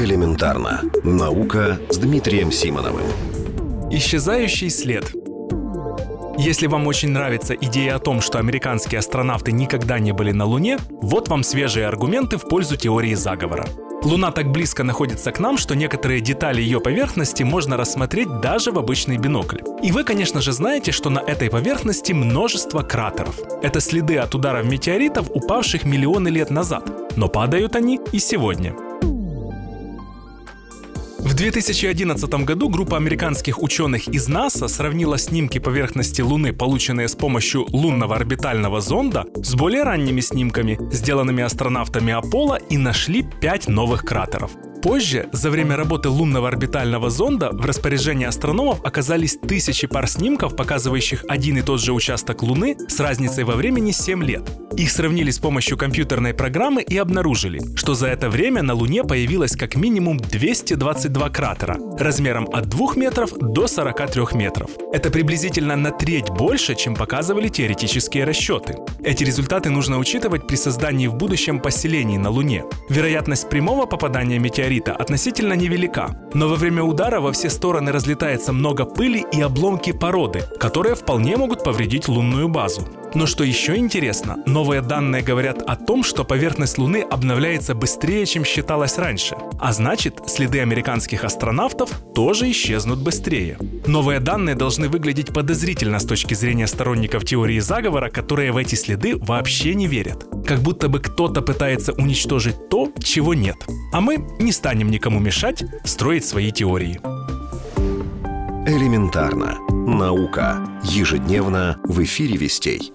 Элементарно. Наука с Дмитрием Симоновым. Исчезающий след. Если вам очень нравится идея о том, что американские астронавты никогда не были на Луне, вот вам свежие аргументы в пользу теории заговора. Луна так близко находится к нам, что некоторые детали ее поверхности можно рассмотреть даже в обычный бинокль. И вы, конечно же, знаете, что на этой поверхности множество кратеров. Это следы от ударов метеоритов, упавших миллионы лет назад. Но падают они и сегодня. В 2011 году группа американских ученых из НАСА сравнила снимки поверхности Луны, полученные с помощью лунного орбитального зонда, с более ранними снимками, сделанными астронавтами Аполло, и нашли пять новых кратеров. Позже, за время работы лунного орбитального зонда, в распоряжении астрономов оказались тысячи пар снимков, показывающих один и тот же участок Луны с разницей во времени 7 лет. Их сравнили с помощью компьютерной программы и обнаружили, что за это время на Луне появилось как минимум 222 кратера, размером от 2 метров до 43 метров. Это приблизительно на треть больше, чем показывали теоретические расчеты. Эти результаты нужно учитывать при создании в будущем поселений на Луне. Вероятность прямого попадания метеорита относительно невелика, но во время удара во все стороны разлетается много пыли и обломки породы, которые вполне могут повредить лунную базу. Но что еще интересно, новые данные говорят о том, что поверхность Луны обновляется быстрее, чем считалось раньше. А значит, следы американских астронавтов тоже исчезнут быстрее. Новые данные должны выглядеть подозрительно с точки зрения сторонников теории заговора, которые в эти следы вообще не верят. Как будто бы кто-то пытается уничтожить то, чего нет. А мы не станем никому мешать строить свои теории. Элементарно. Наука. Ежедневно в эфире «Вестей».